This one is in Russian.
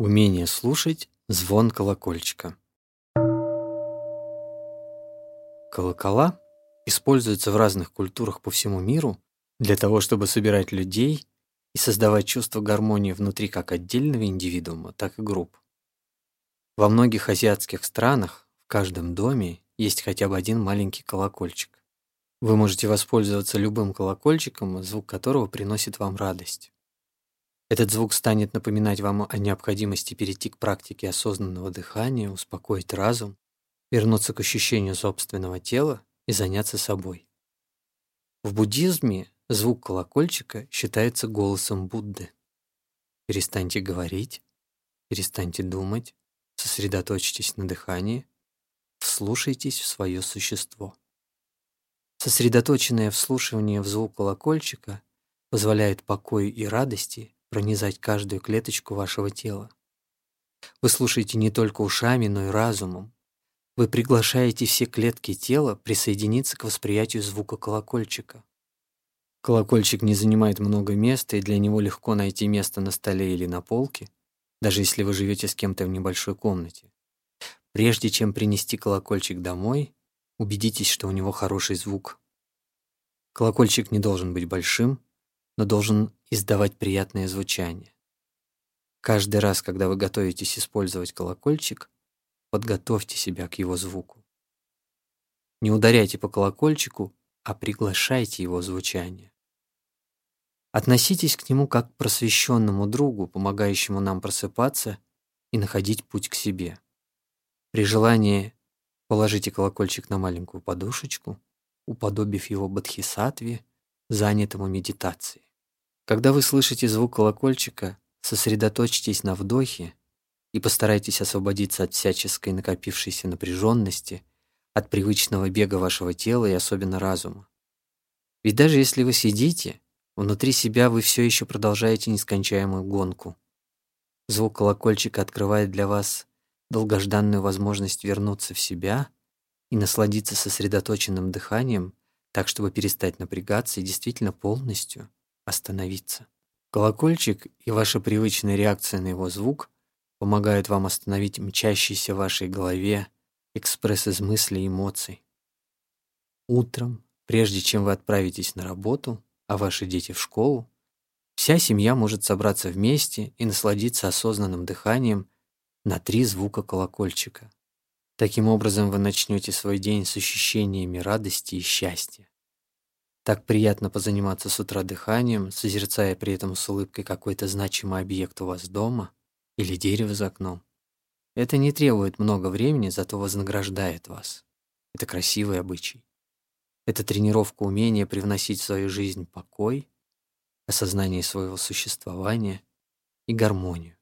Умение слушать звон колокольчика. Колокола используются в разных культурах по всему миру для того, чтобы собирать людей и создавать чувство гармонии внутри как отдельного индивидуума, так и групп. Во многих азиатских странах в каждом доме есть хотя бы один маленький колокольчик. Вы можете воспользоваться любым колокольчиком, звук которого приносит вам радость. Этот звук станет напоминать вам о необходимости перейти к практике осознанного дыхания, успокоить разум, вернуться к ощущению собственного тела и заняться собой. В буддизме звук колокольчика считается голосом Будды. Перестаньте говорить, перестаньте думать, сосредоточьтесь на дыхании, вслушайтесь в свое существо. Сосредоточенное вслушивание в звук колокольчика позволяет покою и радости пронизать каждую клеточку вашего тела. Вы слушаете не только ушами, но и разумом. Вы приглашаете все клетки тела присоединиться к восприятию звука колокольчика. Колокольчик не занимает много места, и для него легко найти место на столе или на полке, даже если вы живете с кем-то в небольшой комнате. Прежде чем принести колокольчик домой, убедитесь, что у него хороший звук. Колокольчик не должен быть большим, но должен издавать приятное звучание. Каждый раз, когда вы готовитесь использовать колокольчик, подготовьте себя к его звуку. Не ударяйте по колокольчику, а приглашайте его звучание. Относитесь к нему как к просвещенному другу, помогающему нам просыпаться и находить путь к себе. При желании положите колокольчик на маленькую подушечку, уподобив его бодхисаттве, занятому медитацией. Когда вы слышите звук колокольчика, сосредоточьтесь на вдохе и постарайтесь освободиться от всяческой накопившейся напряженности, от привычного бега вашего тела и особенно разума. Ведь даже если вы сидите, внутри себя вы все еще продолжаете нескончаемую гонку. Звук колокольчика открывает для вас долгожданную возможность вернуться в себя и насладиться сосредоточенным дыханием, так чтобы перестать напрягаться и действительно полностью остановиться. Колокольчик и ваша привычная реакция на его звук помогают вам остановить мчащийся в вашей голове экспресс из мыслей и эмоций. Утром, прежде чем вы отправитесь на работу, а ваши дети в школу, вся семья может собраться вместе и насладиться осознанным дыханием на три звука колокольчика. Таким образом вы начнете свой день с ощущениями радости и счастья. Так приятно позаниматься с утра дыханием, созерцая при этом с улыбкой какой-то значимый объект у вас дома или дерево за окном. Это не требует много времени, зато вознаграждает вас. Это красивый обычай. Это тренировка умения привносить в свою жизнь покой, осознание своего существования и гармонию.